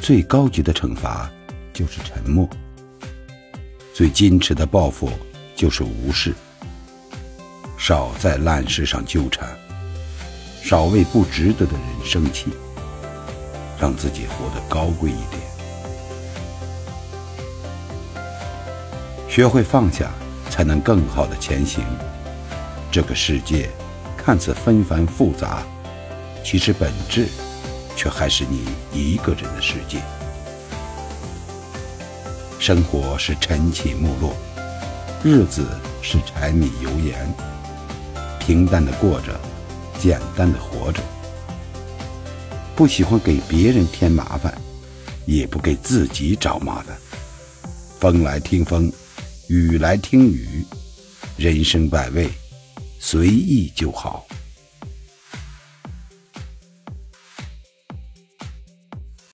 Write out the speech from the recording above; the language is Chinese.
最高级的惩罚就是沉默，最矜持的报复就是无视。少在烂事上纠缠，少为不值得的人生气，让自己活得高贵一点。学会放下，才能更好的前行。这个世界看似纷繁复杂，其实本质却还是你一个人的世界。生活是晨起暮落，日子是柴米油盐，平淡的过着，简单的活着。不喜欢给别人添麻烦，也不给自己找麻烦。风来听风，雨来听雨，人生百味，随意就好。